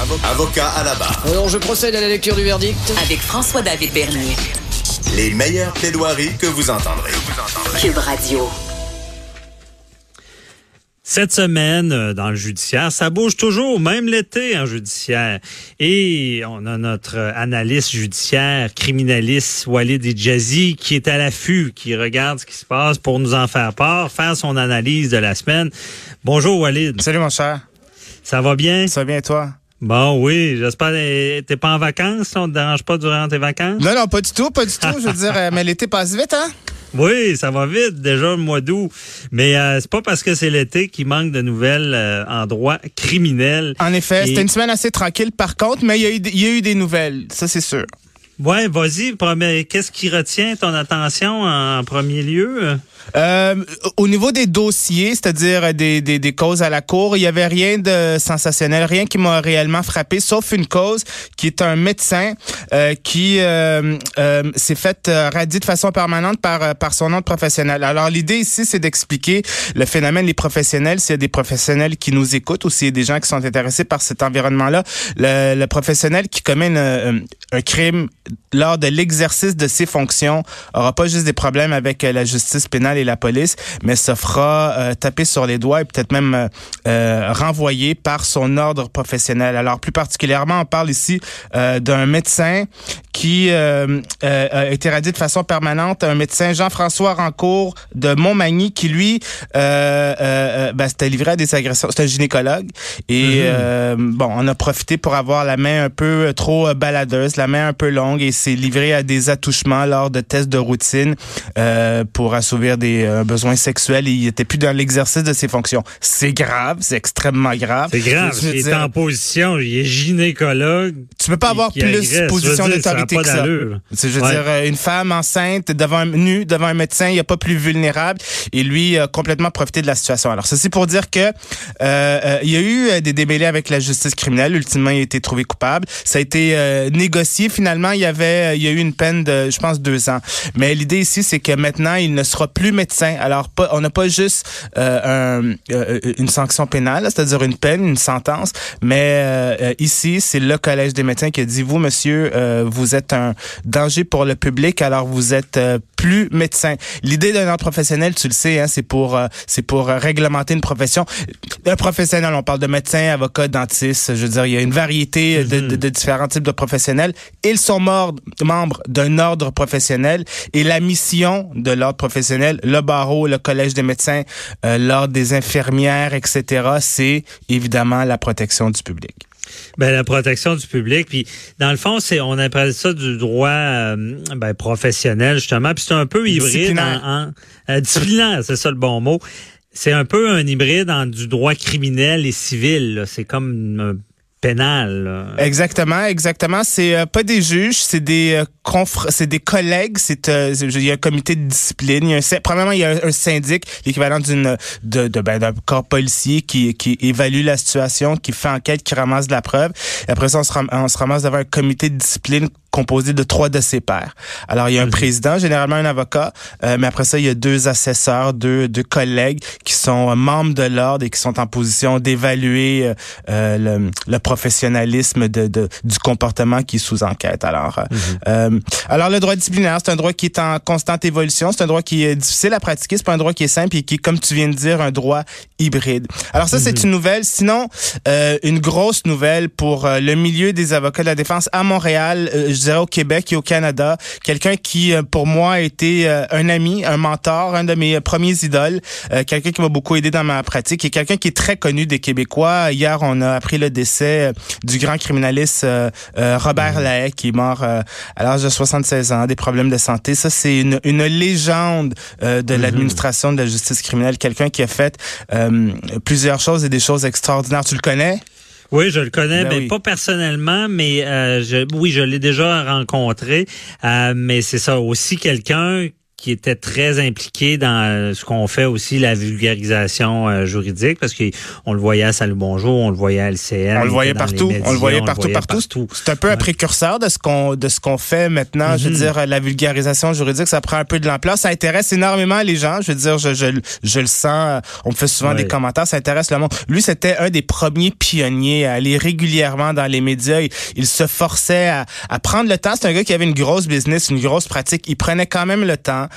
Avocat à la barre. Alors, je procède à la lecture du verdict. Avec François-David Bernier. Les meilleures plaidoiries que vous entendrez. Cube Radio. Cette semaine, euh, dans le judiciaire, ça bouge toujours, même l'été en judiciaire. Et on a notre analyste judiciaire, criminaliste Walid Idjazi, qui est à l'affût, qui regarde ce qui se passe pour nous en faire part, faire son analyse de la semaine. Bonjour Walid. Salut mon cher. Ça va bien? Ça va bien toi? Bon, oui, j'espère que t'es pas en vacances, on te dérange pas durant tes vacances? Non, non, pas du tout, pas du tout. Je veux dire, euh, mais l'été passe vite, hein? Oui, ça va vite, déjà le mois d'août. Mais euh, c'est pas parce que c'est l'été qu'il manque de nouvelles euh, en droit criminel. En effet, c'était une semaine assez tranquille par contre, mais il y y a eu des nouvelles, ça c'est sûr. Ouais, vas-y. Qu'est-ce qui retient ton attention en premier lieu? Euh, au niveau des dossiers, c'est-à-dire des, des, des, causes à la cour, il y avait rien de sensationnel, rien qui m'a réellement frappé, sauf une cause qui est un médecin euh, qui euh, euh s'est fait euh, radier de façon permanente par euh, par son nom de professionnel. Alors l'idée ici, c'est d'expliquer le phénomène des professionnels. S'il y a des professionnels qui nous écoutent ou s'il y a des gens qui sont intéressés par cet environnement-là, le, le, professionnel qui commet une, un crime lors de l'exercice de ses fonctions aura pas juste des problèmes avec la justice pénale et la police, mais se fera euh, taper sur les doigts et peut-être même euh, euh, renvoyer par son ordre professionnel. Alors plus particulièrement, on parle ici d'un médecin qui a été radié de façon permanente, un médecin Jean-François Rancourt de Montmagny qui lui ben, s'était livré à des agressions. C'est un gynécologue et mm-hmm. bon, on a profité pour avoir la main un peu trop baladeuse, la main un peu longue et s'est livré à des attouchements lors de tests de routine pour assouvir des euh, besoins sexuels et il était plus dans l'exercice de ses fonctions. C'est grave, c'est extrêmement grave. C'est grave, il est en position, il est gynécologue. Tu peux pas avoir plus de position d'autorité que ça. Je veux dire, euh, une femme enceinte devant un, nue devant un médecin, il n'y a pas plus vulnérable et lui a complètement profité de la situation. Alors ceci pour dire que euh, il y a eu des démêlés avec la justice criminelle. Ultimement, il a été trouvé coupable. Ça a été négocié. Finalement, il y avait, il y a eu une peine de, je pense, deux ans. Mais l'idée ici, c'est que maintenant, il ne sera plus médecin. Alors, on n'a pas juste euh, euh, une sanction pénale, c'est-à-dire une peine, une sentence, mais euh, ici, c'est le Collège des médecins qui a dit, vous, monsieur, vous êtes un danger pour le public, alors vous êtes plus médecin. L'idée d'un ordre professionnel, tu le sais, hein, c'est pour c'est pour réglementer une profession. Un professionnel, on parle de médecin, avocat, dentiste. Je veux dire, il y a une variété de, de, de différents types de professionnels. Ils sont membres d'un ordre professionnel et la mission de l'ordre professionnel, le barreau, le collège des médecins, euh, l'ordre des infirmières, etc., c'est évidemment la protection du public. Ben la protection du public, puis dans le fond, c'est on appelle ça du droit euh, ben, professionnel justement, puis c'est un peu hybride en, euh, disciplinaire, c'est ça le bon mot. C'est un peu un hybride en du droit criminel et civil. C'est comme pénal. Exactement, exactement. C'est euh, pas des juges, c'est des euh, c'est des collègues. C'est euh, il y a un comité de discipline. Y a un, premièrement, il y a un, syndic, l'équivalent d'une de, de ben, d'un corps policier qui qui évalue la situation, qui fait enquête, qui ramasse de la preuve. Et après ça, on se, on se ramasse devant un comité de discipline composé de trois de ses pairs. Alors, il y a un président, généralement un avocat, euh, mais après ça, il y a deux assesseurs, deux, deux collègues qui sont membres de l'ordre et qui sont en position d'évaluer euh, euh, le, le, professionnalisme de, de, du comportement qui est sous enquête. Alors, mhm. alors le droit disciplinaire, c'est un droit qui est en constante évolution. C'est un droit qui est difficile à pratiquer. C'est pas un droit qui est simple et qui est, comme tu viens de dire, un droit hybride. Alors ça, c'est mhm. une nouvelle. Sinon, une grosse nouvelle pour le milieu des avocats de la défense à Montréal je dirais au Québec et au Canada. Quelqu'un qui, euh, pour moi, a été euh, un ami, un mentor, un de mes premiers idoles, euh, quelqu'un qui m'a beaucoup aidé dans ma pratique et quelqu'un qui est très connu des Québécois. Hier, on a appris le décès du grand criminaliste Robert mmh. Lahaye, qui est mort à l'âge de 76 ans, des problèmes de santé. Ça, c'est une, une légende de mmh. l'administration de la justice criminelle. Quelqu'un qui a fait plusieurs choses et des choses extraordinaires. Tu le connais? Oui, je le connais, Ben mais oui. pas personnellement, mais euh, je, oui, je l'ai déjà rencontré. Euh, mais c'est ça aussi quelqu'un qui était très impliqué dans euh, ce qu'on fait aussi, la vulgarisation euh, juridique, parce qu'on le voyait à Salut Bonjour, on le voyait à LCN. On le voyait partout. médias, on le voyait partout, partout. C'est un peu un précurseur de ce qu'on de ce qu'on fait maintenant. Je veux Mhm. dire, la vulgarisation juridique, ça prend un peu de l'ampleur. Ça intéresse énormément les gens. Je veux dire, je, je, je le sens. On me fait souvent Ouais. des commentaires. Ça intéresse le monde. Lui, c'était un des premiers pionniers à aller régulièrement dans les médias. Il, il se forçait à, à prendre le temps. C'est un gars qui avait une grosse business, une grosse pratique. Il prenait quand même le temps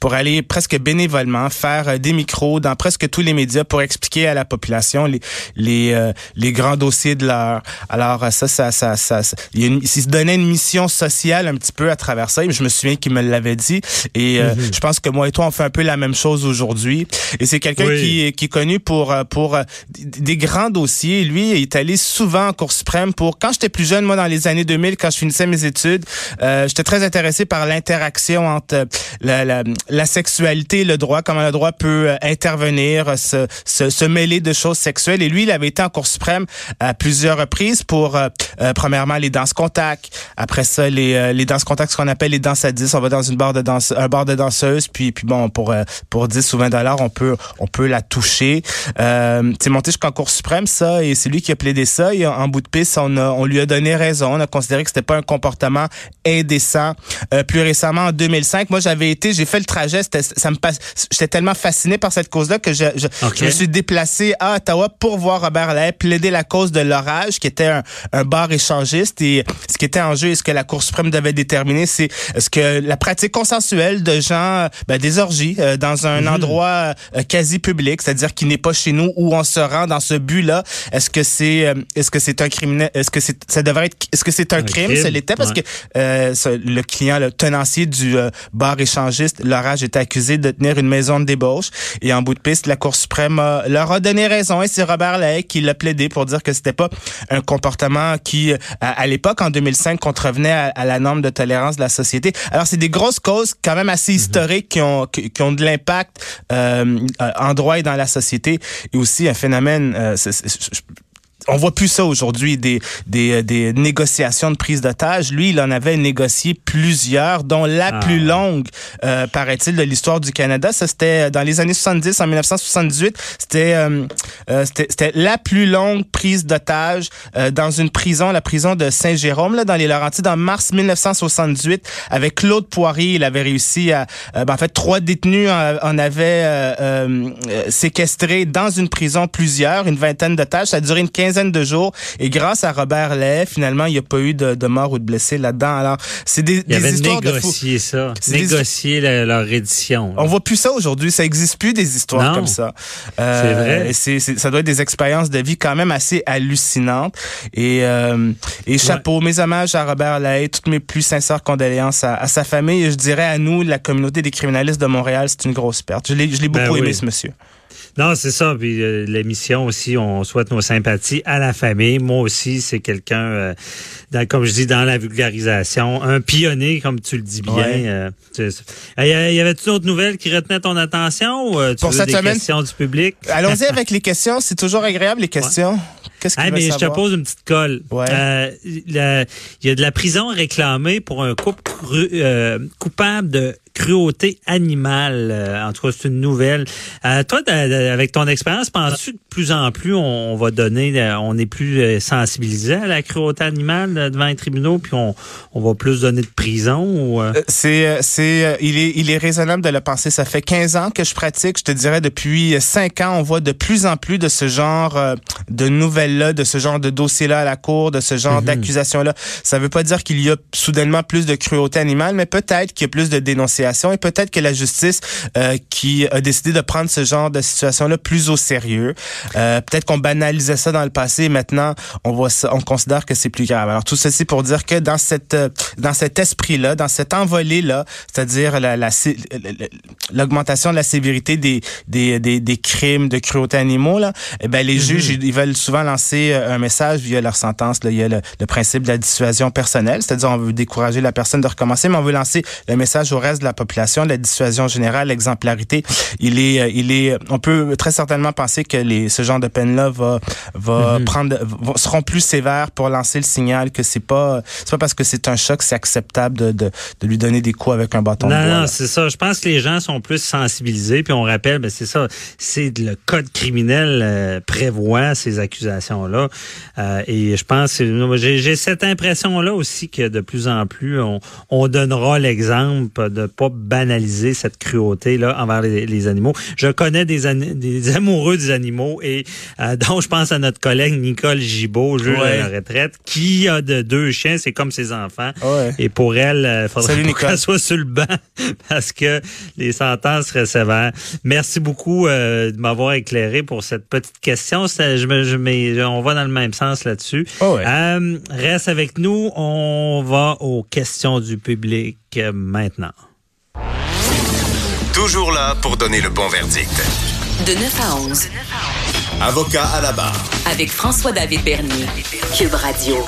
pour aller presque bénévolement faire euh, des micros dans presque tous les médias pour expliquer à la population les les, euh, les grands dossiers de l'heure. Alors euh, ça, ça, ça, ça, il, se donnait une mission sociale un petit peu à travers ça. Je me souviens qu'il me l'avait dit. Et euh, je pense que moi et toi, on fait un peu la même chose aujourd'hui. Et c'est quelqu'un qui, est- qui est connu pour euh, pour euh, des grands dossiers. Lui, il est allé souvent en Cour suprême pour. Quand j'étais plus jeune, moi, dans les années 2000, quand je finissais mes études, euh, j'étais très intéressé par l'interaction entre euh, la, la, sexualité et le droit, comment le droit peut euh, intervenir, se, se, mêler de choses sexuelles. Et lui, il avait été en Cour suprême à plusieurs reprises pour, euh, premièrement, les danses contact. Après ça, les, les danses contact, ce qu'on appelle les danses à 10. On va dans une barre de danse, un bar de danseuse, puis, puis bon, pour, pour 10 ou 20 dollars, on peut, on peut la toucher. Euh, c'est monté jusqu'en Cour suprême, ça, et c'est lui qui a plaidé ça. Et en bout de piste, on, a, on lui a donné raison. On a considéré que c'était pas un comportement indécent. Plus récemment, en 2005, moi, j'avais été, j'ai fait le trajet. Ça me passe, j'étais tellement fasciné par cette cause-là que je, je, me suis déplacé à Ottawa pour voir Robert Lahaye plaider la cause de l'orage, qui était un, un bar échangiste. Et ce qui était en jeu et ce que la Cour suprême devait déterminer, c'est ce que la pratique consensuelle de gens, euh, ben, des orgies, euh, dans un endroit euh, quasi public, c'est-à-dire qui n'est pas chez nous, où on se rend dans ce but-là. Est-ce que c'est, est-ce que c'est un criminel, est-ce que c'est, ça devrait être, est-ce que c'est un, Un crime? crime, Ça l'était parce ouais. que euh, ce- le client, le tenancier du euh, bar échangiste, l'orage était accusé de tenir une maison de débauche. Et en bout de piste, la Cour suprême euh, leur a donné raison. Et c'est Robert Lahaye qui l'a plaidé pour dire que c'était pas un comportement qui, euh, à, à l'époque, en 2005, contrevenait à, à la norme de tolérance de la société. Alors, c'est des grosses causes quand même assez historiques qui ont qui, qui ont de l'impact euh, en droit et dans la société. Et aussi un phénomène... on voit plus ça aujourd'hui, des, des, euh, des négociations de prise d'otage. Lui, il en avait négocié plusieurs, dont la Ah. plus longue, euh, paraît-il, de l'histoire du Canada. Ça, c'était dans les années 70, en 1978. C'était euh, euh, c'était la plus longue prise d'otage euh, dans une prison, la prison de Saint-Jérôme, là, dans les Laurentides, en mars 1978. Avec Claude Poirier, il avait réussi à... euh, ben, en fait, trois détenus en, en avaient euh, euh, euh, séquestré dans une prison plusieurs, une vingtaine d'otages. Ça a duré une quinzaine de jours. Et grâce à Robert Lay, finalement, il n'y a pas eu de, de mort ou de blessés là-dedans. Alors, c'est des, des histoires de négocié ça, des- la- leur édition. On voit plus ça aujourd'hui. Ça existe plus des histoires Non. comme ça. C'est vrai. et c'est, c'est- ça doit être des expériences de vie quand même assez hallucinantes. Et, euh, et chapeau, mes hommages à Robert Lahaye, toutes mes plus sincères condoléances à, à sa famille. Et je dirais à nous, la communauté des criminalistes de Montréal, c'est une grosse perte. Je l'ai, Ben beaucoup aimé, oui. ce monsieur. Non, c'est ça. Puis euh, l'émission aussi, on souhaite nos sympathies à la famille. Moi aussi, c'est quelqu'un, euh, dans- comme je dis, dans la vulgarisation, un pionnier, comme tu le dis bien. Ouais. euh, c'est- Euh, y avait-tu d'autres nouvelles qui retenaient ton attention ou euh, tu Pour cette des semaine- questions du public? Allons-y avec les questions. C'est toujours agréable, les questions. Qu'est-ce qu'il Ah, mais je te pose une petite colle. Ouais. Euh, Il y a de la prison réclamée pour un couple cru- euh, coupable de cruauté animale. Euh, en tout cas, c'est une nouvelle. Toi, avec ton expérience, penses-tu que de plus en plus on, va donner, on est plus sensibilisé à la cruauté animale devant les tribunaux, puis on, on va plus donner de prison ou C'est, c'est, il est, il est raisonnable de le penser. Ça fait 15 ans que je pratique. Je te dirais depuis 5 ans, on voit de plus en plus de ce genre de nouvelles-là, de ce genre de dossiers-là à la cour, de ce genre d'accusations-là. Ça veut pas dire qu'il y a soudainement plus de cruauté animale, mais peut-être qu'il y a plus de dénonciations et peut-être que la justice euh, qui a décidé de prendre ce genre de situation-là plus au sérieux. Euh, peut-être qu'on banalisait ça dans le passé et maintenant on voit ça, on considère que c'est plus grave. Alors tout ceci pour dire que dans cette euh, dans cet esprit-là, dans cette envolée-là, c'est-à-dire la, la, sé- l'augmentation de la sévérité des, des, des, des crimes de cruauté animaux, là, eh ben, les juges, ils, ils veulent souvent lancer lancer euh, un message via leur sentence. Là, il y a le, le principe de la dissuasion personnelle, c'est-à-dire on veut décourager la personne de recommencer, mais on veut lancer le message au reste de la population, la dissuasion générale, l'exemplarité. Il est, euh, il est, on peut très certainement penser que les, ce genre de peine-là va, va Mhm. prendre, seront plus sévères pour lancer le signal que c'est pas, c'est pas parce que c'est un choc, c'est acceptable de, de, de lui donner des coups avec un bâton de Non, bois. non, c'est ça. Je pense que les gens sont plus sensibilisés, puis on rappelle, ben c'est ça, c'est le code criminel euh, prévoit ces accusations-là, Euh, et je pense, j'ai cette impression-là aussi que de plus en plus, on, on donnera l'exemple de pas banaliser cette cruauté là envers les, les animaux. Je connais des, des amoureux des animaux et euh, dont je pense à notre collègue Nicole Gibault, juge Ouais. à la retraite, qui a de deux chiens, c'est comme ses enfants. Ouais. Et pour elle, il faudrait pas Nicole. qu'elle soit sur le banc parce que les sentences seraient sévères. Merci beaucoup euh, de m'avoir éclairé pour cette petite question. Ça, je me, je on va dans le même sens là-dessus. Oh ouais. Euh, reste avec nous. On va aux questions du public euh, maintenant. Toujours là pour donner le bon verdict. De 9 à 11, Avocat à la barre. avec François-David Bernier. Cube Radio.